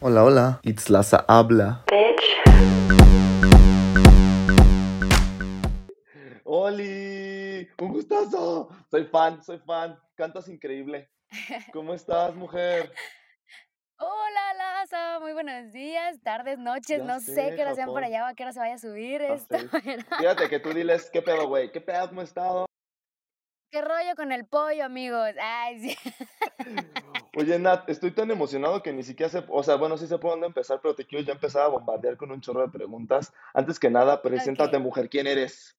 Hola, hola. Itzlaza habla. ¡Oli! ¡Un gustazo! Soy fan, soy fan. Cantas increíble. ¿Cómo estás, mujer? Hola, Laza, muy buenos días, tardes, noches, Ya no sé sé, qué hora sean por allá o a qué hora se vaya a subir Ya esto. sé. Fíjate que tú diles, ¿qué pedo, güey? ¿Qué pedo? ¿Cómo he estado? ¿Qué rollo con el pollo, amigos? Ay, sí. Oye, Nat, estoy tan emocionado que ni siquiera sé, o sea, bueno, sí sé por dónde empezar, pero te quiero ya empezar a bombardear con un chorro de preguntas. Antes que nada, preséntate, Ok, mujer, ¿quién eres?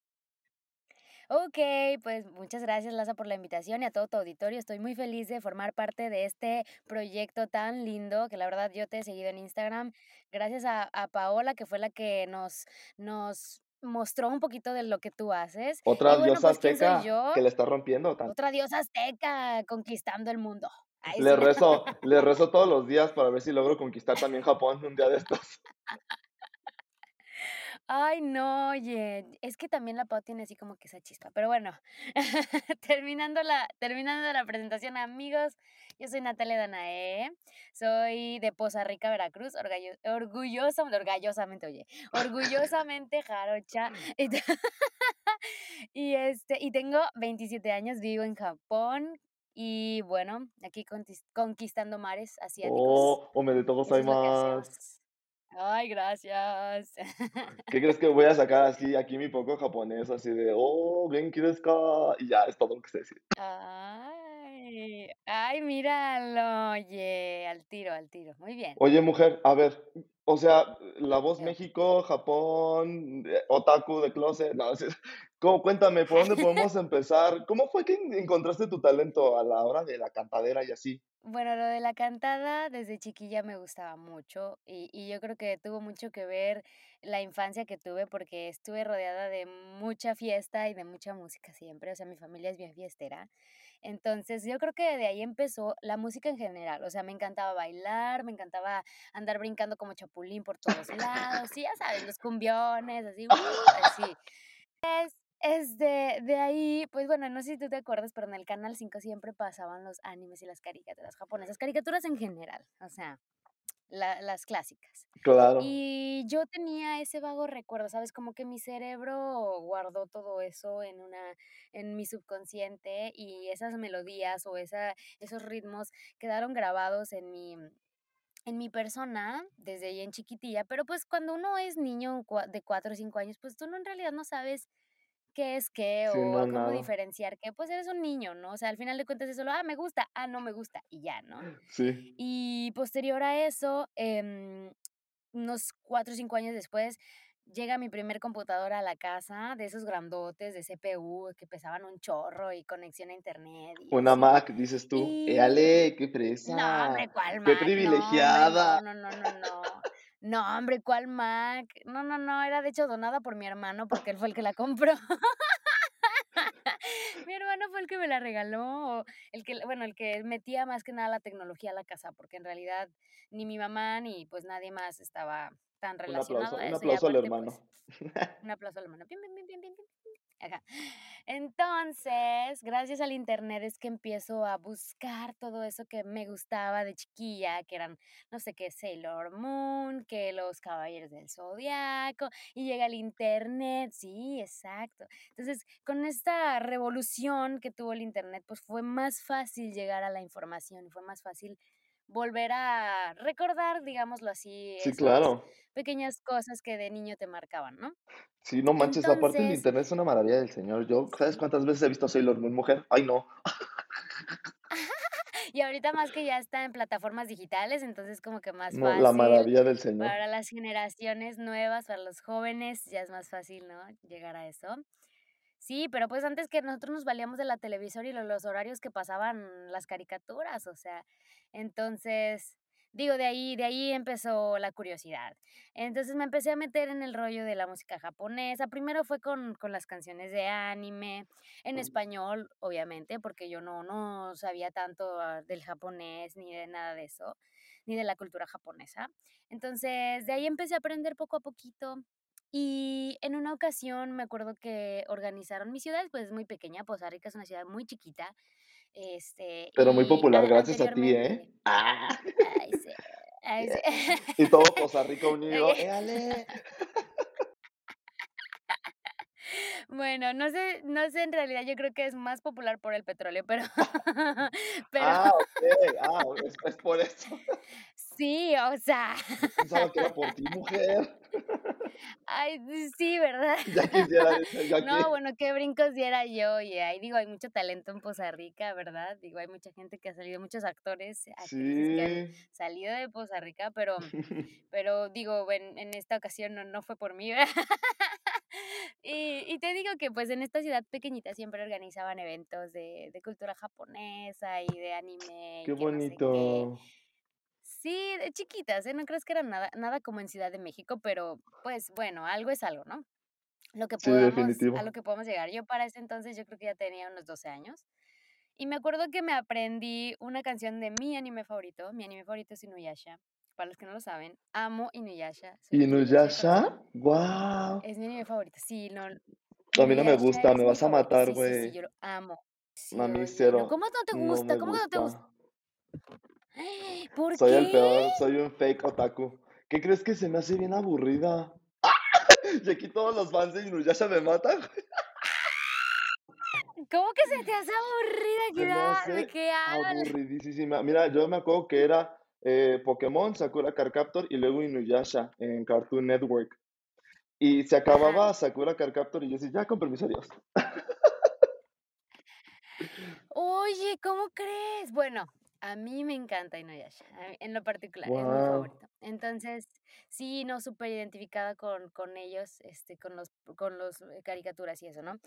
ok, pues muchas gracias, Laza, por la invitación y a todo tu auditorio. Estoy muy feliz de formar parte de este proyecto tan lindo que la verdad yo te he seguido en Instagram. Gracias a, a Paola, que fue la que nos, nos mostró un poquito de lo que tú haces. Otra bueno, diosa pues, ¿quién soy azteca que le está rompiendo. tan- Otra diosa azteca conquistando el mundo. Ay, Le sí. rezo, le rezo todos los días para ver si logro conquistar también Japón un día de estos. Ay, no, oye, es que también la Pau tiene así como que esa chispa, pero bueno, terminando la, terminando la presentación, amigos, yo soy Natalia Danae, soy de Poza Rica, Veracruz, orgallo- orgullosa, orgullosamente, oye, orgullosamente jarocha, y este, y tengo 27 años, vivo en Japón, y bueno, aquí conquis- conquistando mares asiáticos, Oh, o me de todos hay que más. Ay, gracias. ¿Qué crees que voy a sacar así aquí mi poco japonés? Así de, oh, genki desu ka? Y ya, es todo lo que sé decir. Ay, ay, míralo, oye, al tiro, al tiro. Muy bien. Oye, mujer, a ver, o sea, La Voz. México, Japón, eh, Otaku de Closet, no, ¿cómo, cuéntame, ¿por dónde podemos empezar? ¿Cómo fue que en- encontraste tu talento a la hora de la cantadera y así? Bueno, lo de la cantada desde chiquilla me gustaba mucho y, y yo creo que tuvo mucho que ver la infancia que tuve porque estuve rodeada de mucha fiesta y de mucha música siempre, o sea, mi familia es bien fiestera. Entonces, yo creo que de ahí empezó la música en general, o sea, me encantaba bailar, me encantaba andar brincando como chapulín por todos lados, y ya sabes, los cumbiones, así, uh, así. Este, de ahí, pues bueno, no sé si tú te acuerdas, pero en el Canal 5 siempre pasaban los animes y las caricaturas japonesas, caricaturas en general, o sea, la- las clásicas. Claro, Y yo tenía ese vago recuerdo, ¿sabes? Como que mi cerebro guardó todo eso en una, en mi subconsciente y esas melodías o esa, esos ritmos quedaron grabados en mi, en mi persona desde bien chiquitilla, pero pues cuando uno es niño de 4 o 5 años, pues tú no en realidad no sabes qué es qué sí, no, o cómo nada, diferenciar qué, pues eres un niño, ¿no? O sea, al final de cuentas es solo, ah, me gusta, ah, no me gusta y ya, ¿no? sí. Y posterior a eso, em, unos 4 o 5 años después, llega mi primer computadora a la casa, de esos grandotes de CPU que pesaban un chorro y conexión a internet y Una así. Mac, dices tú, Y éale, qué no, fresa, hombre, ¿cuál qué Mac? No, hombre, privilegiada. no, no, no, no, no. No, hombre, ¿cuál Mac? No, no, no, era de hecho donada por mi hermano porque él fue el que la compró. Mi hermano fue el que me la regaló, el que, bueno, el que metía más que nada la tecnología a la casa, porque en realidad ni mi mamá ni pues nadie más estaba tan Un relacionado aplauso, a un eso aplauso al hermano. pues un aplauso a la mano. Pim, pim, pim, pim, pim, pim, pim. Ajá. Entonces, gracias al internet es que empiezo a buscar todo eso que me gustaba de chiquilla, que eran, no sé qué, Sailor Moon, que los Caballeros del Zodiaco, y llega el internet, sí, exacto. Entonces, con esta revolución que tuvo el internet, pues fue más fácil llegar a la información fue más fácil volver a recordar, digámoslo así, Sí, esas claro. pequeñas cosas que de niño te marcaban, ¿no? Sí, no manches, aparte el Entonces, internet es una maravilla del señor. Yo, ¿sabes cuántas veces he visto Sailor Moon, mujer? Ay, no. Y ahorita más que ya está en plataformas digitales, entonces como que más No, la fácil maravilla del señor. para las generaciones nuevas, para los jóvenes, ya es más fácil, ¿no? Llegar a eso. Sí, pero pues antes que nosotros nos valíamos de la televisor y lo los horarios que pasaban las caricaturas, o sea, entonces, digo, de ahí de ahí empezó la curiosidad. Entonces, me empecé a meter en el rollo de la música japonesa. Primero fue con con las canciones de anime, en español, obviamente, porque yo no no sabía tanto, ah, del japonés, ni de nada de eso, ni de la cultura japonesa. Entonces, de ahí empecé a aprender poco a poquito. Y en una ocasión me acuerdo que organizaron mi ciudad, pues, es muy pequeña, Poza Rica es una ciudad muy chiquita, este, Pero muy popular gracias a ti, ¿eh? Ah. ay, sí. Ay, sí. Y todo Costa Rica unido, ¡éale! Bueno, no sé no sé, en realidad yo creo que es más popular por el petróleo, pero pero Ah, okey. Ah, es es por eso. sí, o sea, pensaba que era por ti, mujer. Ay, sí, sí, ¿verdad? Ya quisiera, yo aquí. No, bueno, qué brincos diera yo, y ahí digo, hay mucho talento en Poza Rica, ¿verdad? Digo, hay mucha gente que ha salido, muchos actores, actrices que han Sí. salido de Poza Rica, pero pero digo, en en esta ocasión no no fue por mí, ¿verdad? Y y te digo que, pues, en esta ciudad pequeñita siempre organizaban eventos de de cultura japonesa y de anime y Qué que no sé qué. Sí, de chiquitas, ¿eh? No creas que era nada nada como en Ciudad de México, pero, pues, bueno, algo es algo, ¿no? Lo que Sí, podamos a lo que podamos llegar. Yo para ese entonces, yo creo que ya tenía unos 12 años, y me acuerdo que me aprendí una canción de mi anime favorito, mi anime favorito es Inuyasha. Para los que no lo saben, amo Inuyasha, Inuyasha. ¡Guau! Es mi anime favorito. Sí, no, A mí no me gusta, me vas a matar, Sí, sí, sí, güey. yo lo amo. Sí, no, cero, ¿cómo no te gusta? ¿Cómo no te gusta? Gusta. ¿Por Soy el peor, soy un fake otaku. ¿Qué crees? Que se me hace bien aburrida. Y aquí todos los fans de Inuyasha me matan. ¿Cómo que se te hace aburrida? ¿De qué aburridísima. Mira, yo me acuerdo que era, eh, Pokémon, Sakura Card Captor y luego Inuyasha en Cartoon Network. Y se acababa Sakura Card Captor y yo decía: "Ya, con permiso, adiós". Oye, ¿cómo crees? Bueno, a mí me encanta Inuyasha, en lo particular, es mi favorito. Entonces, sí, no, superidentificada con con ellos, este, con los con los eh, caricaturas y eso, ¿no?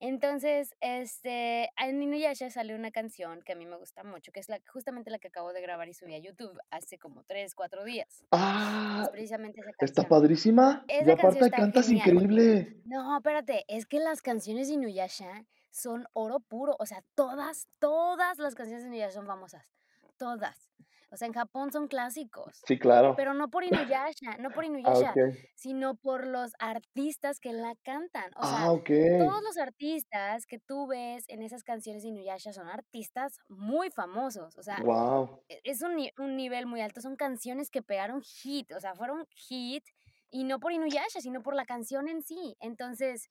Entonces, este, en Inuyasha sale una canción que a mí me gusta mucho, que es la justamente la que acabo de grabar y subí a YouTube hace como 3, 4 días. Es ¡Ah! precisamente esa ¿Está canción. padrísima? Y Esa canción aparte está cantas genial. increíble. No, espérate, es que las canciones de Inuyasha son oro puro, o sea, todas, todas las canciones de Inuyasha son famosas, todas. O sea, en Japón son clásicos, Sí, claro. pero no por Inuyasha, no por Ah, Inuyasha, sino por los artistas que la cantan. O Ah, sea, todos los artistas que tú ves en esas canciones de Inuyasha son artistas muy famosos, o sea, Guau. e es un un nivel muy alto, son canciones que pegaron hit, o sea, fueron hit, y no por Inuyasha, sino por la canción en sí. Entonces,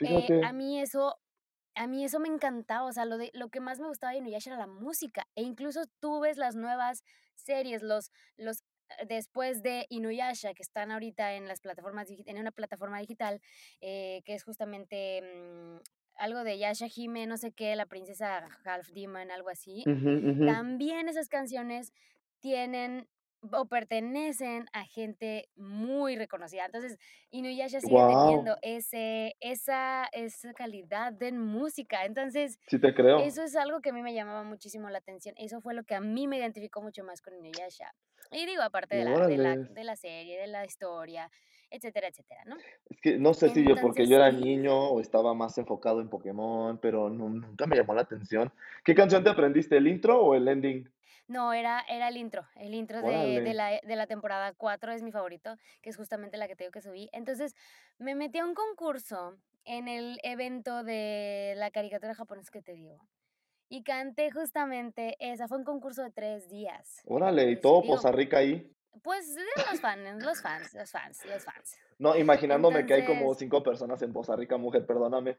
eh, a mí eso a mí eso me encantaba, o sea, lo de lo que más me gustaba de Inuyasha era la música, e incluso tú ves las nuevas series, los los eh, después de Inuyasha, que están ahorita en las plataformas en una plataforma digital, eh, que es justamente, mm, algo de Yashahime, no sé qué, la princesa Half Demon, algo así. También esas canciones tienen o pertenecen a gente muy reconocida. Entonces, Inuyasha sigue teniendo Guau. ese esa esa calidad de música. Entonces, Sí te creo. eso es algo que a mí me llamaba muchísimo la atención. Eso fue lo que a mí me identificó mucho más con Inuyasha. Y digo, aparte de la de la de la serie, de la historia, etcétera, etcétera, ¿no? Es que no sé si yo porque Entonces, yo era niño o estaba más enfocado en Pokémon, pero nu nunca me llamó la atención. ¿Qué canción te aprendiste, el intro o el ending? No, era era el intro, el intro de de la de la temporada 4 es mi favorito, que es justamente la que te digo que subí. Entonces, me metí a un concurso en el evento de la caricatura japonesa que te digo, y canté justamente esa. Fue un concurso de 3 días. Órale, ¿y Este, todo digo, Poza Rica ahí? pues, de los fanes los fans los fans los fans. No, imaginándome que hay como 5 personas en Poza Rica, mujer, perdóname.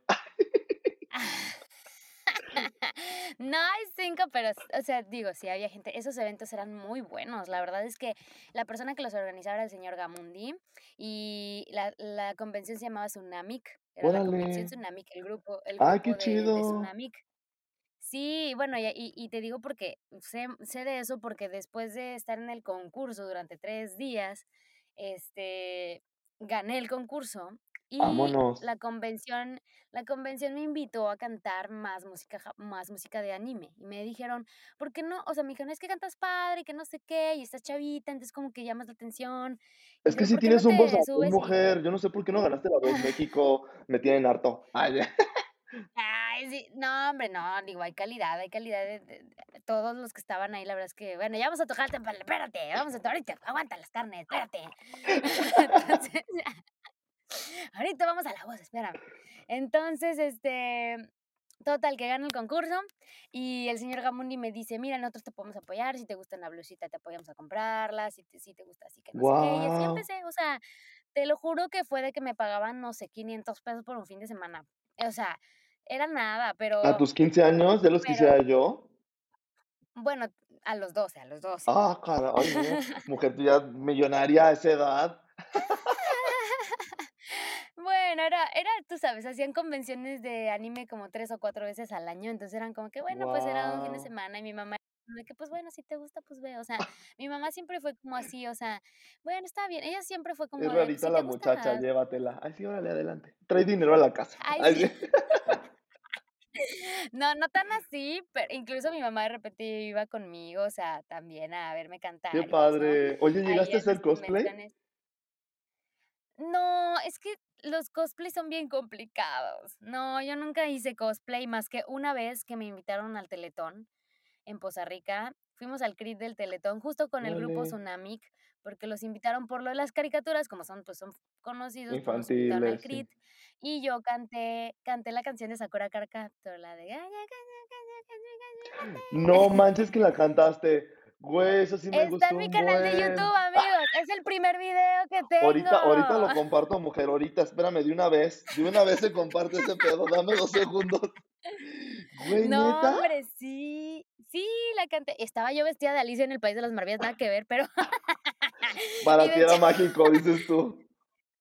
No hay 5, pero, o sea, digo, sí había gente. Esos eventos eran muy buenos. La verdad es que la persona que los organizaba era el señor Gamundi, y la la convención se llamaba Tsunamic, era la convención Órale. Tsunamic, el grupo el Ay, grupo qué de de chido. Tsunamic. Sí, bueno, y y te digo porque sé sé de eso, porque después de estar en el concurso durante 3 días, este, gané el concurso, y Vámonos. la convención la convención me invitó a cantar más música más música de anime, y me dijeron: "¿Por qué no?". O sea, me dijeron: "Es que cantas padre, que no sé qué, y estás chavita, entonces como que llamas la atención". Es que dijeron: sí "¿Por qué no tienes un y" mujer. Yo no sé por qué no ganaste la Voz México, me tienen harto. Ay, ya. Ay, sí. No, hombre, no, digo, hay calidad, hay calidad de de de todos los que estaban ahí, la verdad es que, bueno, ya vamos a tocar timbal, espérate, vamos a to ahorita, aguanta las carnes, espérate. Entonces, ahorita vamos a la voz, espérame. Entonces, este Total, que gano el concurso y el señor Gamundi me dice, mira, nosotros te podemos apoyar, si te gusta una blusita te apoyamos a comprarla, si te, si te gusta así que no sé qué. Y así empecé, o sea, te lo juro que fue de que me pagaban, no sé, 500 pesos por un fin de semana. O sea, era nada, ¿A pero, tus 15 años ya los pero, quisiera yo? bueno, a los 12, a los 12. Ah, cara no, mujer, tú ya millonaria a esa edad. Bueno, era era, tú sabes, hacían convenciones de anime como 3 o 4 veces al año, entonces eran como que, bueno, pues era un fin de semana, y mi mamá de que, pues bueno, si te gusta, pues ve, o sea, mi mamá siempre fue como así, o sea, bueno, está bien, ella siempre fue Es como de, rarita si te la muchacha, llévatela. Ay, sí, órale, adelante. Trae dinero a la casa. ay, Ay, sí. sí. No, no tan así, pero incluso mi mamá de repente iba conmigo, o sea, también a verme Qué cantar eso, padre. Oye, ¿llegaste a hacer cosplay? No, es que los cosplays son bien complicados. No, yo nunca hice cosplay más que una vez que me invitaron al Teletón en Poza Rica. Fuimos al CRIT del Teletón justo con el grupo. Tsunamic, porque los invitaron por lo de las caricaturas, como son, pues son conocidos, pues al Infantiles, sí. CRIT. Y yo canté, canté la canción de Sakura Card Captor, la de No manches que la cantaste. Güey, eso sí me Está en mi canal de YouTube, buen. Es el primer video que Ahorita, ahorita lo tengo. comparto, mujer. Ahorita, espérame, de una vez. De una vez se comparte ese pedo. Dame dos segundos. Güey, No, ¿neta? hombre, sí. Sí, la canté. Estaba yo vestida de Alicia en el País de las Maravillas, nada que ver, pero Para ti era mágico, dices tú.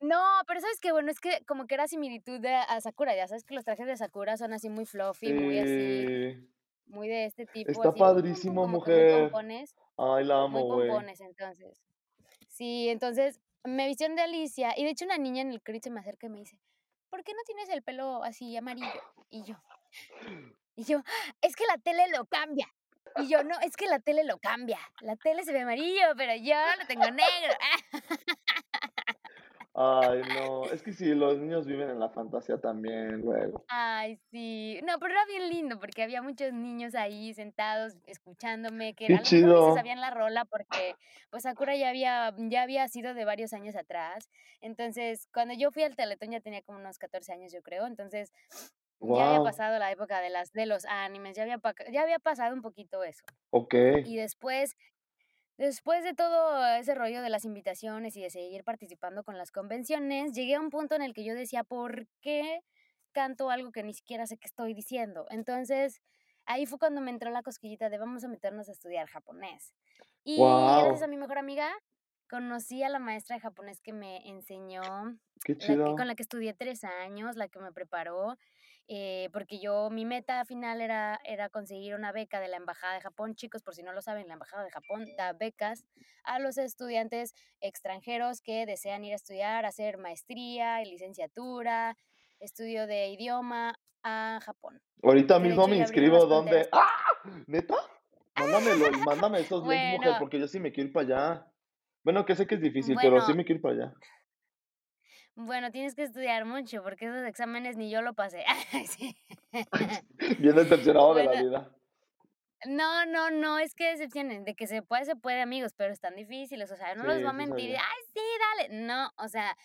No, pero ¿sabes qué? Bueno, es que como que era similitud de a Sakura, ya sabes que los trajes de Sakura son así muy fluffy, muy así, Sí. muy de este tipo, Está así padrísimo, como que muy mujer. pompones, Ay, la muy amo, güey. pompones, entonces. Sí, entonces me vistieron de Alicia y de hecho una niña en el crit se me acerca y me dice, ¿por qué no tienes el pelo así amarillo? Y yo, y yo, es que la tele lo cambia. Y yo, no, es que la tele lo cambia. La tele se ve amarillo, pero yo lo tengo negro. Ay, no. Es que sí, los niños viven en la fantasía también, luego. Ay, sí. No, pero era bien lindo porque había muchos niños ahí sentados escuchándome, que se chido. sabían la rola porque pues Sakura ya había, ya había sido de varios años atrás. Entonces, cuando yo fui al Teletón ya tenía como unos 14 años, yo creo. Entonces, ya había pasado la época de las, de los animes, ya había, ya había pasado un poquito eso. Okey. Y después, después de todo ese rollo de las invitaciones y de seguir participando con las convenciones, llegué a un punto en el que yo decía, ¿por qué canto algo que ni siquiera sé qué estoy diciendo? Entonces, ahí fue cuando me entró la cosquillita de vamos a meternos a estudiar japonés. Y gracias a mi mejor amiga, conocí a la maestra de japonés que me enseñó, Qué la que, con la que estudié tres años, la que me preparó, eh, porque yo, mi meta final era, era conseguir una beca de la Embajada de Japón. Chicos, por si no lo saben, la Embajada de Japón da becas a los estudiantes extranjeros que desean ir a estudiar, hacer maestría y licenciatura, estudio de idioma a Japón. Ahorita de mismo hecho me inscribo, fronteras. ¡Ah! ¿Neta? Mándamelo mándame esos links, mujer, Bueno, porque yo sí me quiero ir para allá. Bueno, que sé que es difícil, pero sí bueno, me quiero ir para allá. Bueno, tienes que estudiar mucho porque esos exámenes ni yo lo pasé. Sí. Bien decepcionado de la vida. no, no, no, es que decepciones, de que se puede, se puede, amigos, pero están difíciles, o sea, no a Sí, sí mentir, y, sabía. ay, sí, dale. No, o sea,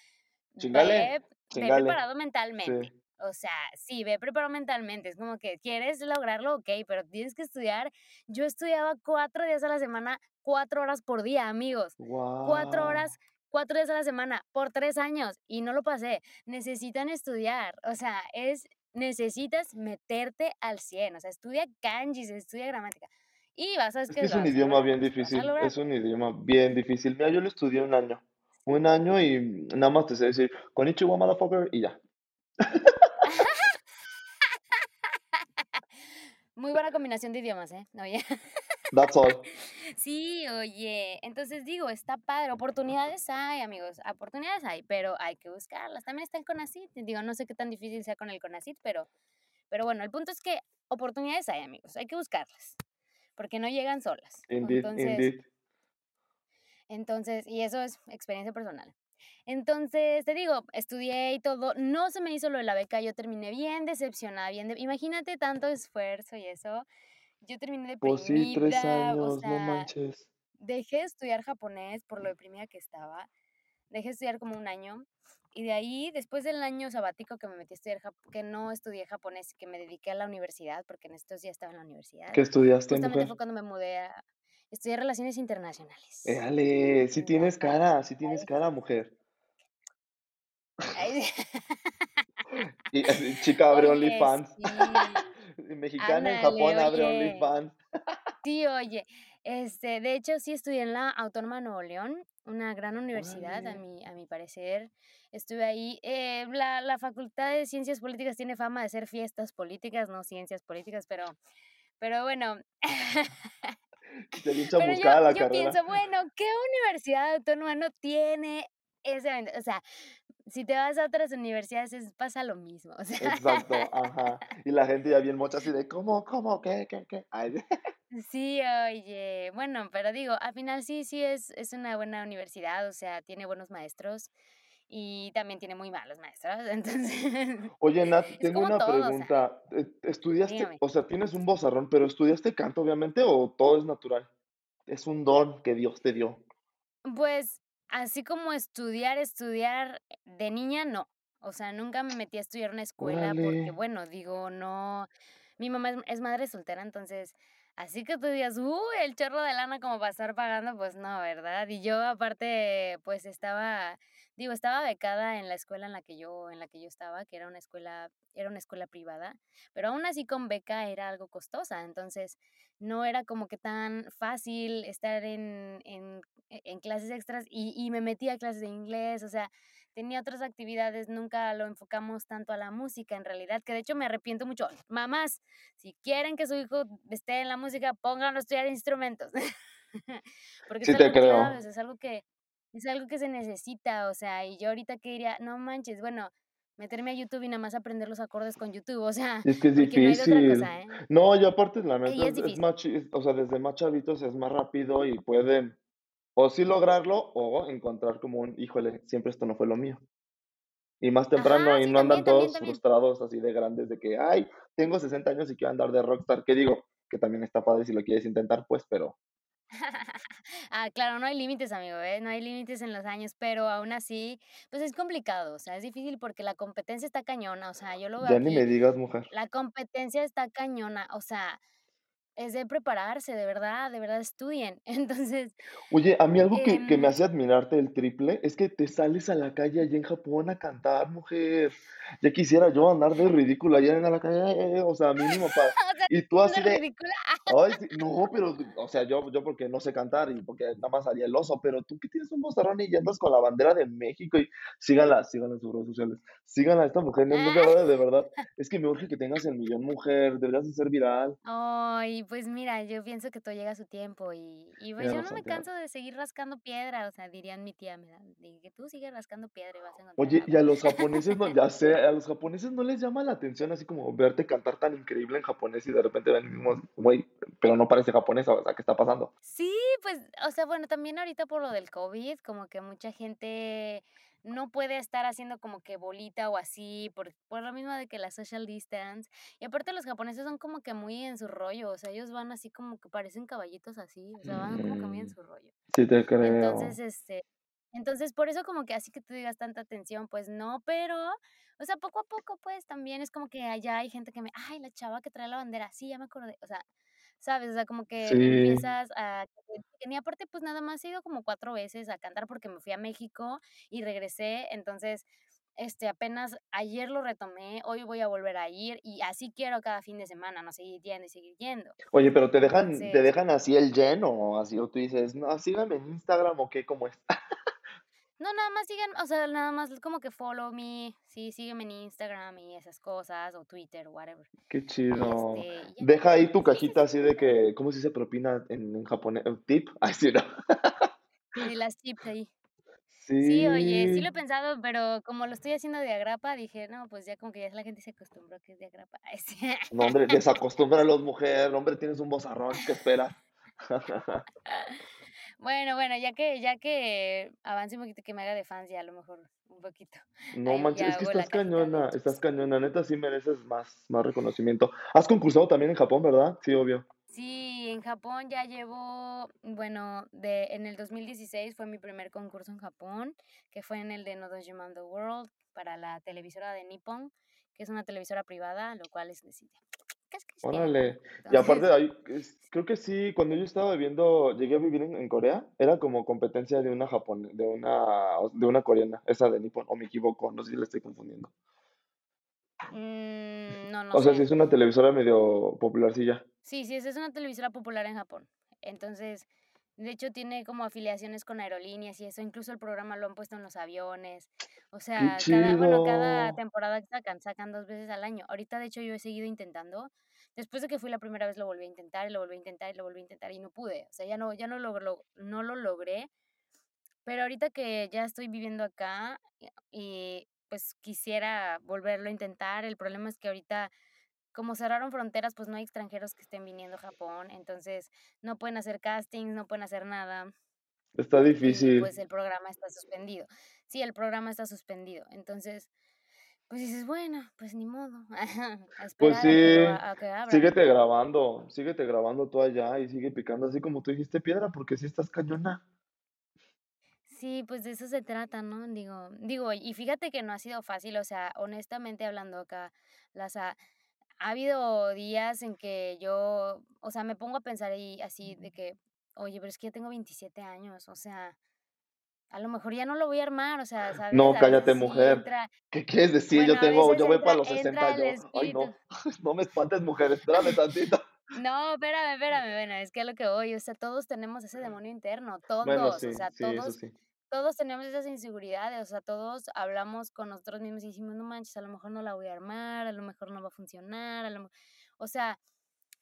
Chingale, ve, preparado mentalmente. Sí. O sea, sí, ve preparado mentalmente. Es como que quieres lograrlo, ok, pero tienes que estudiar. Yo estudiaba cuatro días a la semana, cuatro horas por día, amigos. Cuatro horas. Cuatro días a la semana, por tres años, y no lo pasé. Necesitan estudiar, o sea, es, necesitas meterte al 100, o sea, estudia kanjis, estudia gramática, y vas a Es que es un idioma bien difícil, es un idioma bien difícil. Mira, yo lo estudié un año. Un año y nada más te sé decir konnichiwa, motherfucker, y ya. Muy buena combinación de idiomas, ¿eh? Oye. That's all. Sí, oye, entonces digo, está padre, oportunidades hay, amigos, oportunidades hay, pero hay que buscarlas. También está el CONACYT, digo, no sé qué tan difícil sea con el CONACYT, pero, pero bueno, el punto es que oportunidades hay, amigos, hay que buscarlas, porque no llegan solas. Indeed, Entonces, indeed. entonces, y eso es experiencia personal. Entonces, te digo, estudié y todo, no se me hizo lo de la beca, yo terminé bien decepcionada, bien, de- imagínate tanto esfuerzo y eso, yo terminé Pues sí, 3 deprimida, o años, no sea, manches. dejé de estudiar japonés por lo deprimida que estaba. dejé de estudiar como un año. Y de ahí, después del año sabático que me metí a estudiar, que no estudié japonés, que me dediqué a la universidad, porque en estos días estaba en la universidad. ¿Qué estudiaste, Justamente mujer? fue cuando me mudé a estudiar relaciones internacionales. Éale, sí tienes cara, sí tienes cara, mujer. Y así, chica abre OnlyFans. sí. Mexicana en Japón abre oye. OnlyFans. Sí, oye, este, de hecho, sí estudié en la Autónoma de Nuevo León, una gran universidad, a mi a mi parecer. Estuve ahí, eh, la la Facultad de Ciencias Políticas tiene fama de ser fiestas políticas, no ciencias políticas, pero pero bueno. Se bien Pero yo la yo carrera. pienso, bueno, ¿qué universidad autónoma no tiene ese evento? O sea, si te vas a otras universidades es pasa lo mismo, o sea. Exacto, ajá. Y la gente ya bien mocha así de: "¿Cómo, cómo, qué, qué, qué?". Ay, Sí, oye, bueno, pero digo, al final sí, sí es es una buena universidad, o sea, tiene buenos maestros y también tiene muy malos maestros, entonces Oye, Nat, tengo una todo, o sea, pregunta, eh, ¿estudiaste, dígame. o sea, tienes un vozarrón, pero estudiaste canto, obviamente, o todo es natural? Es un don que Dios te dio. Pues, así como estudiar, estudiar de niña, no. O sea, nunca me metí a estudiar una escuela porque, bueno, digo, no mi mamá es es madre soltera, entonces, así que tú digas: "Uy, el chorro de lana como para estar pagando", pues no, ¿verdad? Y yo aparte, pues estaba, digo, estaba becada en la escuela en la que yo en la que yo estaba, que era una escuela era una escuela privada, pero aún así con beca era algo costosa, entonces, no era como que tan fácil estar en en e en clases extras y y me metí a clases de inglés, o sea, tenía otras actividades, nunca lo enfocamos tanto a la música, en realidad, que de hecho me arrepiento mucho. Mamás, si quieren que su hijo esté en la música, pónganlo a estudiar instrumentos, porque es Sí te algo creo. es algo que es algo que se necesita, o sea, y yo ahorita que diría: "No manches", bueno, meterme a YouTube y nada más aprender los acordes con YouTube, o sea, Es que es no difícil. cosa, ¿eh? No, y aparte, la neta, es es es más o sea, desde más chavitos es más rápido y pueden, o sí lograrlo, o encontrar como un: "Híjole, siempre esto no fue lo mío". Y más Ajá, temprano, y sí, no andan también, todos también. frustrados así de grandes de que: "Ay, tengo 60 años y quiero andar de rockstar", que digo, que también está padre si lo quieres intentar, pues, pero Ah, claro, no hay límites, amigo, ¿eh? No hay límites en los años, pero aún así, pues es complicado, o sea, es difícil porque la competencia está cañona, o sea, yo lo veo ya ni aquí, me digas, mujer. la competencia está cañona, o sea, es de prepararse, de verdad, de verdad estudien. Entonces, Oye, a mí algo que que me em, hace admirarte el triple es que te sales a la calle allá en Japón a cantar, mujer. Ya quisiera yo andar de ridículo allá en la calle, o sea, mínimo para o sea, y tú así de ridícula. Ay, sí, no, pero, o sea, yo yo porque no sé cantar y porque nada más haría el oso, pero tú que tienes un vozarrón y andas con la bandera de México y síganla, síganla en sus redes sociales. Síganla a esta mujer, no no, de verdad, es que me urge que tengas el millón, mujer, deberías de ser viral. Ay, pues mira, yo pienso que todo llega a su tiempo y y pues yo no me canso de seguir rascando piedra, o sea, dirían mi tía, me que tú sigues rascando piedra y vas a encontrar Oye, y a los japoneses no ya sé, a los japoneses no les llama la atención así como verte cantar tan increíble en japonés y de repente ven mismos, güey, pero no parece japonesa, o sea, ¿qué está pasando? Sí, pues, o sea, bueno, también ahorita por lo del COVID, como que mucha gente no puede estar haciendo como que bolita o así, por por lo mismo de que la social distance. Y aparte los japoneses son como que muy en su rollo, o sea, ellos van así como que parecen caballitos así, o sea, van como que muy en Mm, su rollo. sí te Entonces, creo. este, entonces por eso como que así que tú digas tanta atención, pues no, pero, o sea, poco a poco, pues también es como que allá hay gente que me, ay, la chava que trae la bandera, sí, ya me acordé, o sea, ¿sabes? O sea, como que Sí. empiezas a y aparte, pues nada más he ido como 4 veces a cantar porque me fui a México y regresé, entonces, este, apenas ayer lo retomé, hoy voy a volver a ir y así quiero cada fin de semana, ¿no? Seguir yendo y seguir yendo. Oye, pero, ¿te dejan te dejan así el yen o así, o tú dices: "No, síganme en Instagram", o qué, cómo es? No, nada más sigan, o sea, nada más como que follow me, sí, sígueme en Instagram y esas cosas, o Twitter, whatever. Qué chido. este. Deja ahí tu Sí, sí, cajita sí, así de que, ¿cómo se dice propina en en japonés? ¿Tip? Ay, sí, ¿no? Y las tips ahí. Sí, oye, sí Sí. lo he pensado, pero como lo estoy haciendo de agrapa, dije: "No, pues ya como que ya la gente se acostumbró que es de agrapa". Sí. No, hombre, desacostúmbralos, mujer, hombre, tienes un vozarrón, ¿qué esperas? Bueno, bueno, ya que ya que avance un poquito, que me haga de fans ya a lo mejor un poquito. No Ahí manches, es que estás cañona, estás cañona, neta, sí mereces más más reconocimiento. Has concursado también en Japón, ¿verdad? Sí, obvio. Sí, en Japón ya llevo, bueno, de, en el 2016 fue mi primer concurso en Japón, que fue en el de Nodojiman The World para la televisora de Nippon, que es una televisora privada, lo cual es decir. Órale. Y aparte es- creo que sí, cuando yo estaba viviendo, llegué a vivir en, en Corea, era como competencia de una japon, de una, de una coreana, esa de Nippon, o me equivoco, no sé si la estoy confundiendo. mm, no, no O sea, sí sé. es una televisora medio popularcilla. Sí, sí, es una televisora popular en Japón. Entonces, de hecho, tiene como afiliaciones con aerolíneas y eso. Incluso el programa lo han puesto en los aviones. O ¡Qué sea, cada, bueno, cada temporada que sacan, sacan dos veces al año. Ahorita, de hecho, yo he seguido intentando. Después de que fui la primera vez, lo volví a intentar y lo volví a intentar y lo volví a intentar y no pude. O sea, ya no, ya no lo, lo- no lo logré. Pero ahorita que ya estoy viviendo acá y, pues quisiera volverlo a intentar. El problema es que ahorita como cerraron fronteras, pues no hay extranjeros que estén viniendo a Japón, entonces no pueden hacer castings, no pueden hacer nada Está y difícil. pues el programa está suspendido. Sí, el programa está suspendido. Entonces, pues dices, bueno, pues ni modo, a Pues a que sí, a, que síguete grabando, síguete grabando tú allá y sigue picando así como tú dijiste piedra, porque sí estás cañona. Sí, pues de eso se trata, ¿no? Digo, digo, y fíjate que no ha sido fácil, o sea, honestamente hablando acá, las ha, ha habido días en que yo, o sea, me pongo a pensar y así de que, oye, pero es que ya tengo 27 años, o sea, A lo mejor ya no lo voy a armar, o sea, ¿sabes? No, cállate, sí mujer. entra, ¿Qué quieres decir? bueno, Yo tengo, yo voy para los 60 entra el yo. Ay, no, no me espantes, mujer, espérame tantito. No, espérame, espérame, bueno, es que a lo que voy, o sea, todos tenemos ese demonio interno, Bueno, todos, o sea, sí, todos. Todos tenemos esas inseguridades, o sea, todos hablamos con nosotros mismos y decimos: "No manches, a lo mejor no la voy a armar, a lo mejor no va a funcionar, a lo me", o sea,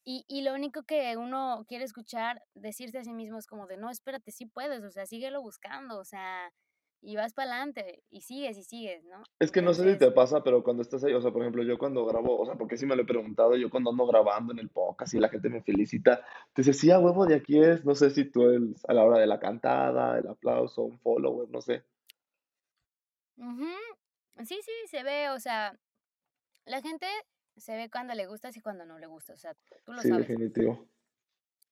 y y lo único que uno quiere escuchar decirse a sí mismo es como de: "No, espérate, sí puedes, o sea, síguelo buscando, o sea, y vas para adelante y sigues, y sigues", ¿no? Es que no sé si te pasa, pero cuando estás ahí, o sea, por ejemplo, yo cuando grabo, o sea, porque sí me lo he preguntado, yo cuando ando grabando en el podcast y la gente me felicita, te dice, sí, a huevo, de aquí es, no sé si tú eres a la hora de la cantada, el aplauso, un follower, no sé. ujú, sí, sí, se ve, o sea, la gente se ve cuando le gustas y cuando no le gusta, o sea, tú lo Sí, sabes. definitivo.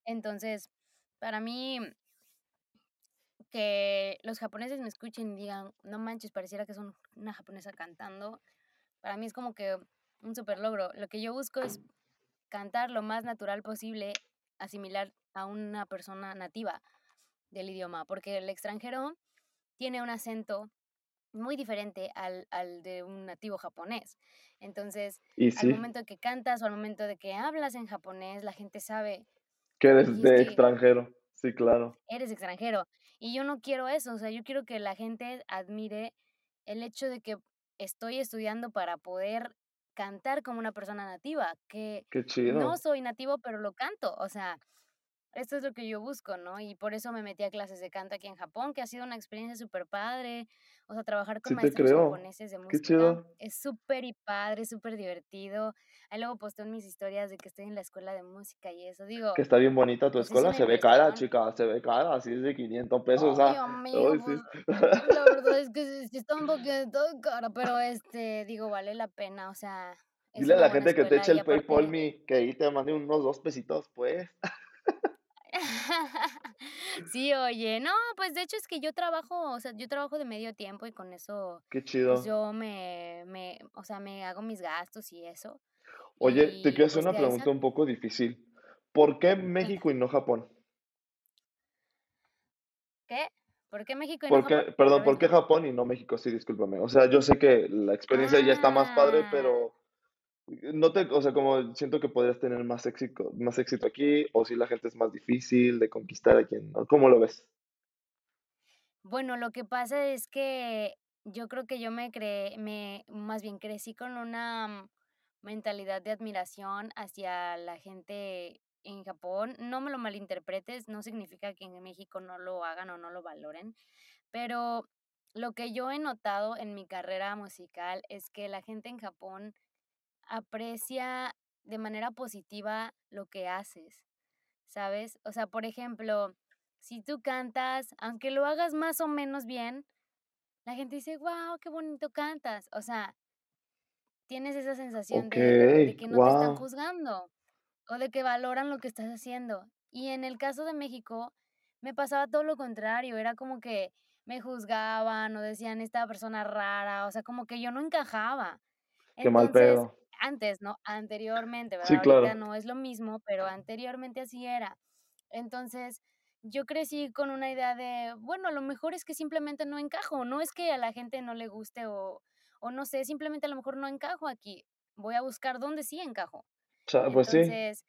Entonces, para mí que los japoneses me escuchen y digan: "No manches, pareciera que es un una japonesa cantando", para mí es como que un super logro. Lo que yo busco es cantar lo más natural posible, asimilar a una persona nativa del idioma, porque el extranjero tiene un acento muy diferente al al de un nativo japonés. Entonces, Y al sí, momento de que cantas o al momento de que hablas en japonés, la gente sabe: que eres "Oye, es de que extranjero, sí, claro. eres extranjero. Y yo no quiero eso, o sea, yo quiero que la gente admire el hecho de que estoy estudiando para poder cantar como una persona nativa, que Qué no chido. soy nativo, pero lo canto, o sea, esto es lo que yo busco, ¿no? Y por eso me metí a clases de canto aquí en Japón, que ha sido una experiencia súper padre. O sea, trabajar con Sí maestros japoneses de música chido. es súper y padre, súper divertido. Ahí luego posteo en mis historias de que estoy en la escuela de música y eso. Que Digo, está bien bonita tu pues es escuela, se ve cara, chica, se ve cara, así es de 500 pesos, ah, amigo, ay, sí. pues, la verdad es que sí, sí está un poquito cara, pero, este, digo, vale la pena, o sea, Dile a la gente que te eche el PayPal me, que ahí te mande unos dos pesitos, pues. Sí, oye, no, pues, de hecho, es que yo trabajo, o sea, yo trabajo de medio tiempo y con eso, Qué pues, chido. yo me me, o sea, me hago mis gastos y eso, Oye, te quiero hacer pues, una pregunta un poco difícil. ¿Por qué. México y no Japón? ¿Qué? ¿Por qué México y no ¿Por Japón? perdón, por qué. Japón y no México? Sí, discúlpame. O sea, yo sé que la experiencia ya está más padre, Ah. pero no te, o sea, como siento que podrías tener más éxito, más éxito aquí, o si la gente es más difícil de conquistar aquí, ¿no? ¿Cómo lo ves? Bueno, lo que pasa es que yo creo que yo me creé, me, más bien crecí con una mentalidad de admiración hacia la gente en Japón. No me lo malinterpretes, no significa que en México no lo hagan o no lo valoren, pero lo que yo he notado en mi carrera musical es que la gente en Japón aprecia de manera positiva lo que haces, ¿sabes? O sea, por ejemplo, si tú cantas, aunque lo hagas más o menos bien, la gente dice: "Guau, qué bonito cantas". O sea, tienes esa sensación de de que no te están wow. juzgando. o de que valoran lo que estás haciendo. Y en el caso de México, me pasaba todo lo contrario, era como que me juzgaban o decían esta persona rara, o sea, como que yo no encajaba. Qué mal pedo. Antes, ¿no? Anteriormente, Sí, ¿verdad? Ahorita claro. no es lo mismo, pero anteriormente así era. Entonces, yo crecí con una idea de, bueno, a lo mejor es que simplemente no encajo, no es que a la gente no le guste o, o no sé, simplemente a lo mejor no encajo aquí. Voy a buscar dónde sí encajo. O sea, pues sí. Entonces,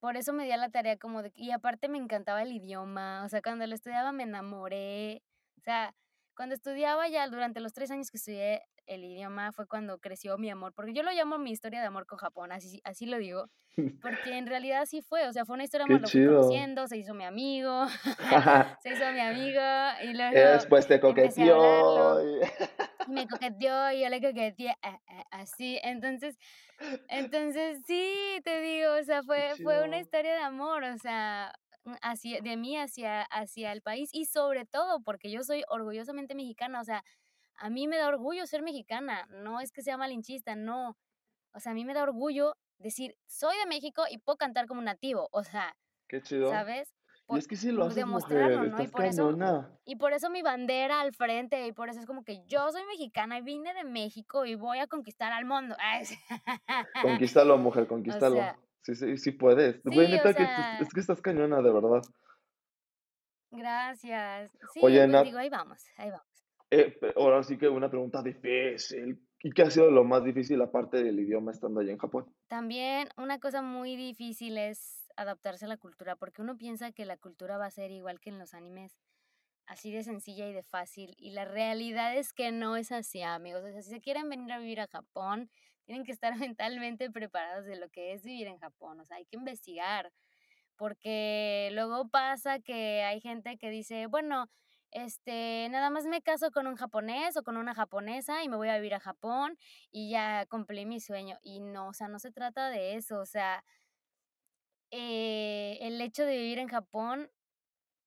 por eso me di a la tarea como de y aparte me encantaba el idioma, o sea, cuando lo estudiaba me enamoré, o sea, cuando estudiaba ya durante los 3 años que estudié el idioma fue cuando creció mi amor, porque yo lo llamo mi historia de amor con Japón, así así lo digo, porque en realidad así fue, o sea, fue una historia amor, lo fui conociendo, se hizo mi amigo, se hizo mi amigo y Y luego después te coqueteó y me coqueteó y yo le coqueteé, así, entonces entonces, sí, te digo, o sea, fue fue una historia de amor, o sea, mm, hacia de mí hacia hacia el país y sobre todo porque yo soy orgullosamente mexicana, o sea, a mí me da orgullo ser mexicana, no es que sea malinchista, no, o sea, a mí me da orgullo decir: "Soy de México y puedo cantar como nativo", o sea, Qué chido. ¿sabes? Y Por es que sí lo haces, mujer, ¿no? Y estás por eso cañona. y por eso mi bandera al frente, y por eso es como que yo soy mexicana y vine de México y voy a conquistar al mundo. Sí. Conquístalo, mujer, O sea, conquístalo. Sí, sí, sí puedes. Güey, sí, o neta que es sea, es que estás cañona, de verdad. gracias. Sí, Oye, pues Nat, digo, ahí vamos, ahí vamos. Eh, ahora sí que una pregunta difícil. ¿Y qué ha sido lo más difícil aparte del idioma estando allá en Japón? También una cosa muy difícil es adaptarse a la cultura, porque uno piensa que la cultura va a ser igual que en los animes, así de sencilla y de fácil, y la realidad es que no es así, amigos. O sea, si se quieren venir a vivir a Japón, tienen que estar mentalmente preparados de lo que es vivir en Japón, o sea, hay que investigar. Porque luego pasa que hay gente que dice, bueno, este, nada más me caso con un japonés o con una japonesa y me voy a vivir a Japón y ya cumplí mi sueño. Y no, o sea, no se trata de eso. O sea, eh, el hecho de vivir en Japón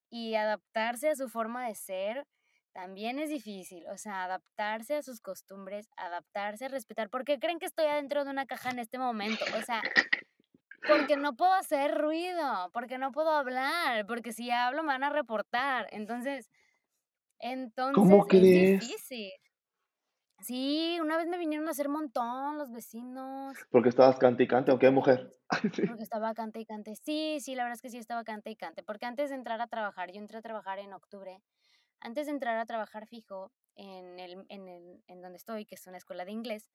y adaptarse a su forma de ser también es difícil. O sea, adaptarse a sus costumbres, adaptarse a respetar. ¿Por qué creen que estoy adentro de una caja en este momento? O sea, porque no puedo hacer ruido, porque no puedo hablar, porque si hablo me van a reportar. Entonces entonces ¿Cómo es crees? difícil. Sí, una vez me vinieron a hacer montón los vecinos, Porque estabas cante y cante, ¿o qué, mujer? porque estaba cante y cante. Sí, sí, la verdad es que sí estaba cante y cante, porque antes de entrar a trabajar, yo entré a trabajar en octubre, antes de entrar a trabajar fijo en el en el en donde estoy, que es una escuela de inglés,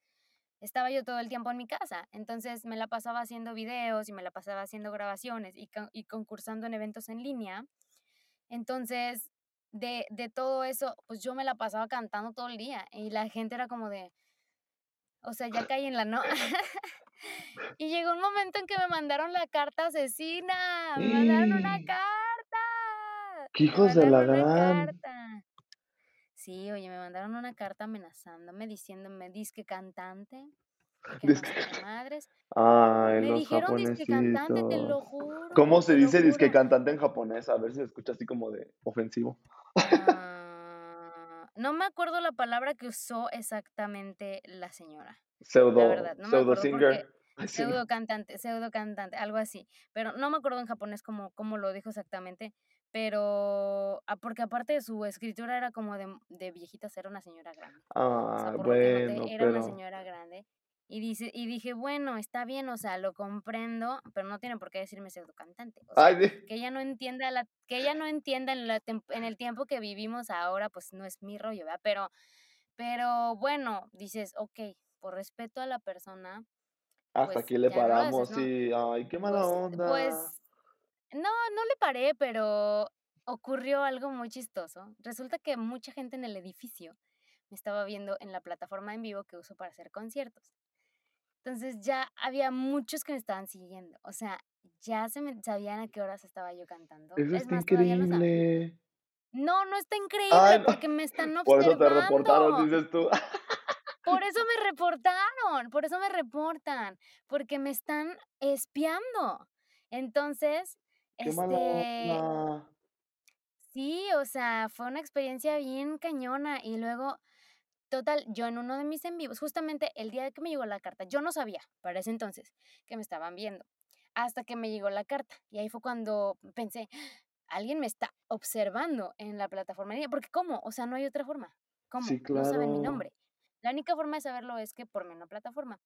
estaba yo todo el tiempo en mi casa. Entonces, me la pasaba haciendo videos y me la pasaba haciendo grabaciones y con y concursando en eventos en línea. Entonces, de de todo eso, pues, yo me la pasaba cantando todo el día, y la gente era como de, o sea, ya cállenla, ¿no? Y llegó un momento en que me mandaron la carta asesina, me mandaron una carta, ¡Qué hijos de la gran! Sí, oye, me mandaron una carta amenazándome, diciéndome: "Disque cantante", y que no Dizque sé qué madres. Ay, Me los dijeron disque cantante, te lo ¿Cómo juro, se te lo dice disque cantante en japonés? A ver si se escucha así como de ofensivo. Ah, no me acuerdo la palabra que usó exactamente la señora, la verdad, Pseudo no pseudo singer. Pseudo cantante pseudo cantante, algo así, pero no me acuerdo en japonés cómo cómo lo dijo exactamente, pero ah, porque aparte de su escritura era como de de viejitas, era una señora grande. O sea, que bueno, era una señora grande. Y dice y dije: "Bueno, está bien, o sea, lo comprendo, pero no tiene por qué decirme pseudocantante". O ay, que ella no entienda la que ella no entienda en la en el tiempo que vivimos ahora, pues, no es mi rollo, ¿verdad? Pero pero bueno, dices: "Okey, por respeto a la persona, hasta pues, aquí le ya no lo haces", paramos, ¿no? sí. Ay, qué mala Pues onda. pues, no, no le paré, pero ocurrió algo muy chistoso. Resulta que mucha gente en el edificio me estaba viendo en la plataforma en vivo que uso para hacer conciertos. Entonces, ya había muchos que me estaban siguiendo, o sea, ya se me sabían a qué horas estaba yo cantando. Eso Es está más, increíble. No, no está Ay, increíble, no. porque me están Por eso te reportaron, observando. dices tú. Por eso me reportaron, por eso me reportan, porque me están espiando. Entonces, Qué este, sí, o sea, fue una experiencia bien cañona. Y luego, total, yo en uno de mis en vivos, justamente el día que me llegó la carta, yo no sabía para ese entonces que me estaban viendo. hasta que me llegó la carta. Y ahí fue cuando pensé, alguien me está observando en la plataforma porque ¿cómo? O sea, no hay otra forma. ¿Cómo? Sí, No saben mi nombre. La única forma de saberlo es que por mi una plataforma.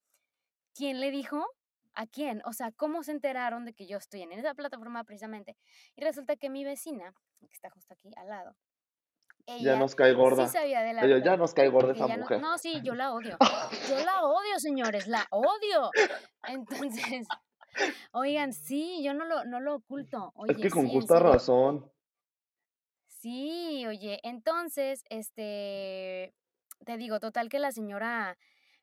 ¿Quién le dijo? ¿A quién? O sea, ¿cómo se enteraron de que yo estoy en esa plataforma precisamente? Y resulta que mi vecina, que está justo aquí al lado, Ya nos cae sí gorda. sabía de la Ella, ya nos cae gorda esa no mujer. no, sí, yo la odio. Yo la odio, señores, la odio. Entonces, oigan, sí, yo no lo no lo oculto. Es que con sí, justa razón. Sí, oye, entonces, este, te digo, total que la señora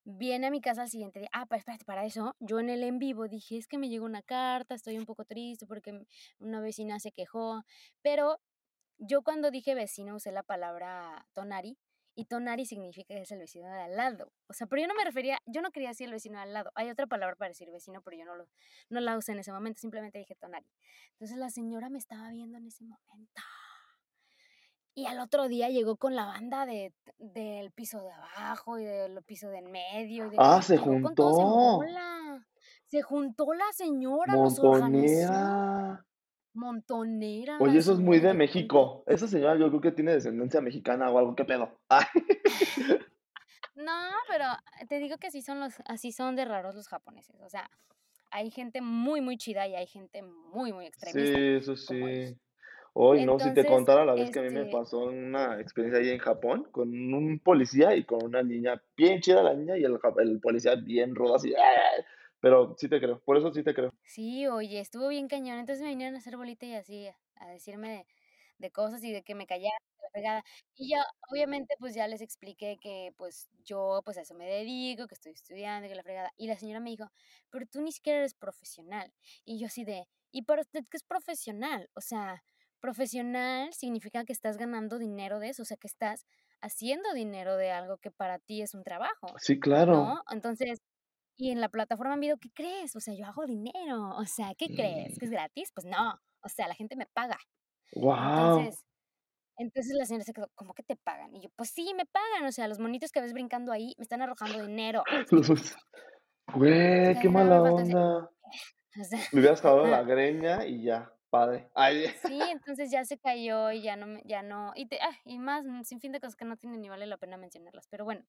viene a mi casa al siguiente día. Ah, pero espérate, para eso, yo en el en vivo dije, es que me llegó una carta, estoy un poco triste porque una vecina se quejó, pero yo cuando dije vecino usé la palabra tonari y tonari significa que es el vecino de al lado. O sea, pero yo no me refería, yo no quería decir el vecino de al lado. Hay otra palabra para decir vecino, pero yo no, lo, no la usé en ese momento, simplemente dije tonari. Entonces la señora me estaba viendo en ese momento. Y al otro día llegó con la banda de del piso de abajo y del piso de en medio de Ah, se juntó. Se juntó la señora, los Montonera. organizó. Montonera Oye, eso es muy de México. Esa señora yo creo que tiene descendencia mexicana o algo. ¿Qué pedo? Ay, No, pero te digo que así son los así son de raros los japoneses. O sea, hay gente muy, muy chida y hay gente muy, muy sí, extremista, eso como sí. Hoy no, si te contara la vez que a mí me este pasó una experiencia ahí en Japón con un policía y con una niña, bien chida la niña y el, el policía bien rudo así, ¡eh! Pero sí te creo, por eso sí te creo. Sí, oye, estuvo bien cañón. Entonces me vinieron a hacer bolita y así, a decirme de, de cosas y de que me callara, que la fregada. Y yo, obviamente, pues ya les expliqué que pues yo pues a eso me dedico, que estoy estudiando, que la fregada. Y la señora me dijo, pero tú ni siquiera eres profesional. Y yo así de, ¿y para usted qué es profesional? O sea, profesional significa que estás ganando dinero de eso, o sea, que estás haciendo dinero de algo que para ti es un trabajo, Sí, claro. ¿no? Entonces... Y en la plataforma han visto, ¿qué crees? O sea, yo hago dinero. O sea, ¿qué crees? ¿Que es gratis? Pues no. O sea, la gente me paga. Wow. Entonces, entonces la señora se quedó, ¿cómo que te pagan? Y yo, pues sí, me pagan. O sea, los monitos que ves brincando ahí me están arrojando dinero. Güey, qué mala me onda. o sea, Le hubieras jalado la greña y ya, padre. Ay, sí, entonces ya se cayó y ya no, me- ya no, y, te, ah, y más, mm, sin fin de cosas que no tienen ni vale la pena mencionarlas. Pero bueno,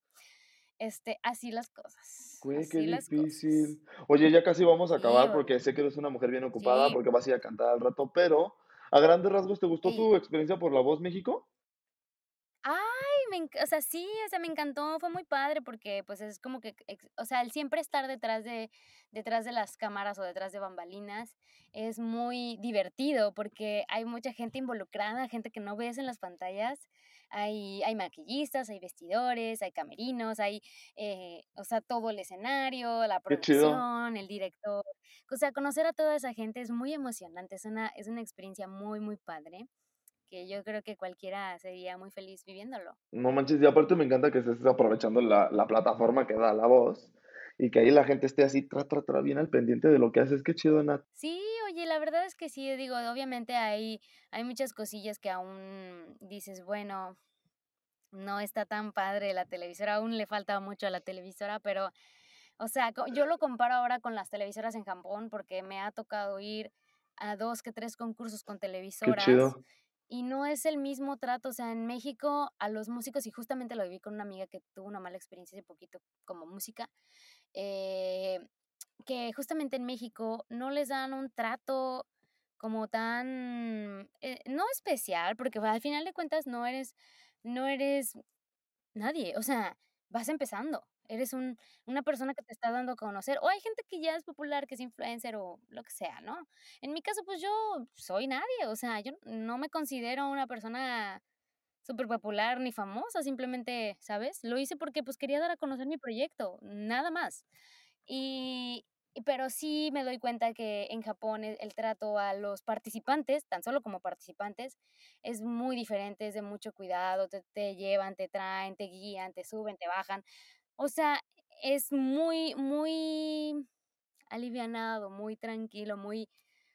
este, así las cosas, güey, qué cosas. difícil. Oye, ya casi vamos a acabar porque sé que eres una mujer bien ocupada sí. porque vas a ir a cantar al rato, pero a grandes rasgos, ¿te gustó tu experiencia por La Voz México? Ay, me o sea, sí, o sea, me encantó, fue muy padre porque, pues, es como que o sea, el siempre estar detrás de detrás de las cámaras o detrás de bambalinas es muy divertido porque hay mucha gente involucrada, gente que no ves en las pantallas. Hay hay maquillistas, hay vestidores, hay camerinos, hay, eh, o sea, todo el escenario, la producción, el director. O sea, conocer a toda esa gente es muy emocionante, es una es una experiencia muy, muy padre que yo creo que cualquiera sería muy feliz viviéndolo. No manches, y aparte me encanta que estés aprovechando la, la plataforma que da La Voz y que ahí la gente esté así, tra, tra, tra, bien al pendiente de lo que haces. Qué chido, Nat. Sí, oye, la verdad es que sí, digo, obviamente hay, hay muchas cosillas que aún dices, bueno, no está tan padre la televisora, aún le falta mucho a la televisora, pero, o sea, yo lo comparo ahora con las televisoras en Japón porque me ha tocado ir a dos que tres concursos con Qué televisoras chido. y no es el mismo trato, o sea, en México a los músicos, y justamente lo viví con una amiga que tuvo una mala experiencia hace poquito como música, eh, que justamente en México no les dan un trato como tan, eh, no especial, porque al final de cuentas no eres, no eres nadie, o sea, vas empezando, eres un, una persona que te está dando a conocer, o hay gente que ya es popular, que es influencer o lo que sea, ¿no? En mi caso, pues yo soy nadie, o sea, yo no me considero una persona súper popular ni famosa, simplemente, ¿sabes? Lo hice porque pues quería dar a conocer mi proyecto, nada más. Y pero sí me doy cuenta que en Japón el el trato a los participantes, tan solo como participantes, es muy diferente, es de mucho cuidado, te te llevan, te traen, te guían, te suben, te bajan. O sea, es muy, muy alivianado, muy tranquilo, muy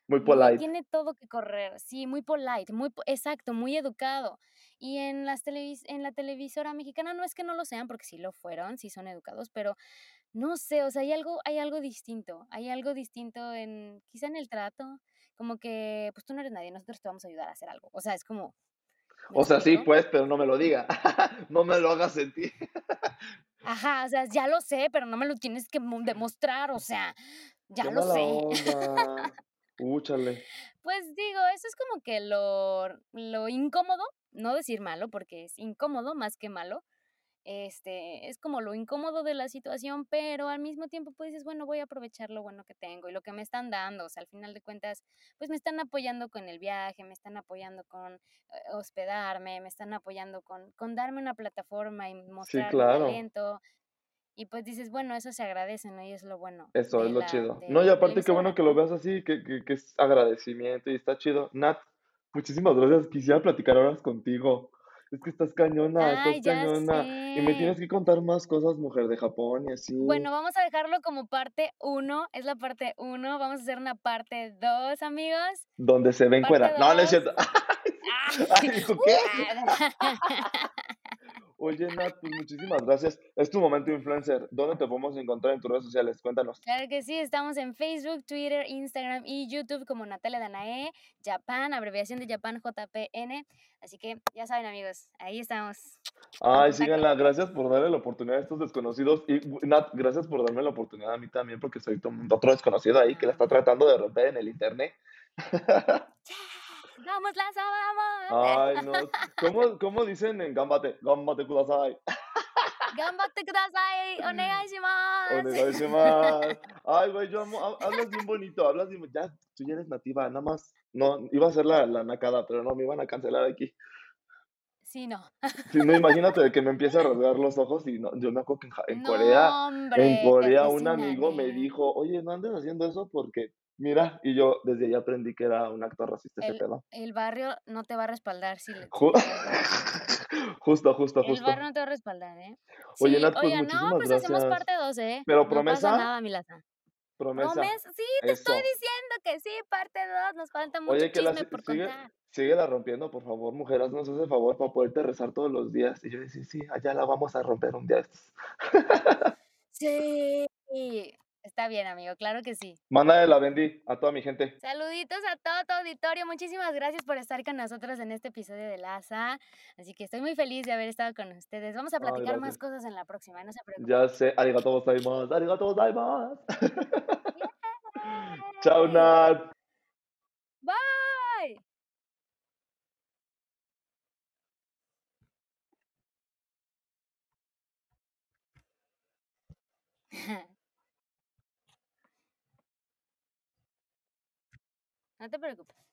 Muy polite. tiene todo que correr. Sí, muy polite, muy exacto, muy educado. Y en las televis en la televisora mexicana no es que no lo sean, porque sí lo fueron, sí son educados, pero No sé, o sea, hay algo hay algo distinto, hay algo distinto en quizá en el trato, como que, pues, tú no eres nadie, nosotros te vamos a ayudar a hacer algo, o sea, es como, ¿me O sea, sí, pues, pero no me lo diga. No me lo hagas sentir. Ajá, o sea, ya lo sé, pero no me lo tienes que demostrar, o sea, Qué ya lo sé. onda. Úchale. Pues, digo, eso es como que lo lo incómodo, no decir malo, porque es incómodo más que malo, este, es como lo incómodo de la situación, pero al mismo tiempo, pues, dices: "Bueno, voy a aprovechar lo bueno que tengo y lo que me están dando", o sea, al final de cuentas, pues, me están apoyando con el viaje, me están apoyando con, eh, hospedarme, me están apoyando con con darme una plataforma y Sí, mostrar mi claro. talento, y pues dices: "Bueno, eso se agradece", ¿no? Y es lo bueno Eso es lo la chido. No, y aparte qué bueno que lo veas así, que que que es agradecimiento y está chido. Nat, muchísimas gracias, quisiera platicar horas contigo. Es que estás cañona, estás Ay, cañona, y me tienes que contar más cosas, mujer de Japón y así. Bueno, vamos a dejarlo como parte uno, es la parte uno, vamos a hacer una parte 2, amigos. Donde se ve Parte encuera. No, no es 2. cierto. ¡Ay! Ay, ¿dijo qué? Oye, Nat, pues muchísimas gracias. Es tu momento influencer. ¿Dónde te podemos encontrar en tus redes sociales? Cuéntanos. Claro que sí, estamos en Facebook, Twitter, Instagram y YouTube como Natalia Danae, Japan, abreviación de Japan, JPN. Así que ya saben, amigos, ahí estamos, Ay, síganla. Gracias por darle la oportunidad a estos desconocidos. Y, Nat, gracias por darme la oportunidad a mí también, porque soy otro desconocido ahí que la está tratando de romper en el Internet. ¡Vamos, Lazo, Ay, vamos! no. ¿Cómo cómo dicen en Ganbate? Ganbate kudasai. ¡Ganbatte kudasai! ¡Onegai shimasu! Onegai shimasu. Ay, güey, yo amo ha hablas bien bonito, hablas bien ya, tú ya eres nativa, nada más. No, iba a ser la la nacada, pero no, me iban a cancelar aquí. Sí, no. Sí, no, imagínate de que me empiece a rasgar los ojos y no, yo me acuerdo que en Corea No, en hombre, Corea un amigo me ¿eh? dijo: "Oye, no andes haciendo eso porque mira", y yo desde ahí aprendí que era un acto racista ese El pedo. el barrio no te va a respaldar si le si Ju te rasgas los ojos. justo, justo, El barrio justo. no te va a respaldar, ¿eh? Oye, Sí, Nat, pues oigan, no, muchísimas pues hacemos parte 2, ¿eh? ¿Pero No pasa promesa? nada. Promesa. ¿Promes? Sí, te estoy Eso. diciendo que sí, parte 2, nos falta mucho Oye, que la chisme si por sigue contar. síguela rompiendo, por favor, mujer, haznos ese favor para poderte rezar todos los días. Y yo decía: "Sí, allá la vamos a romper un día de estos". Sí, está bien, amigo, claro que sí. Mándale la bendi a toda mi gente. Saluditos a todo tu auditorio, muchísimas gracias por estar con nosotros en este episodio de Laza, así que estoy muy feliz de haber estado con ustedes. Vamos a Ay, platicar más cosas en la próxima, no se preocupen. Ya sé. Arigato gozaimasu, arigato gozaimasu. Chao. Nat. Bye. No te preocupes.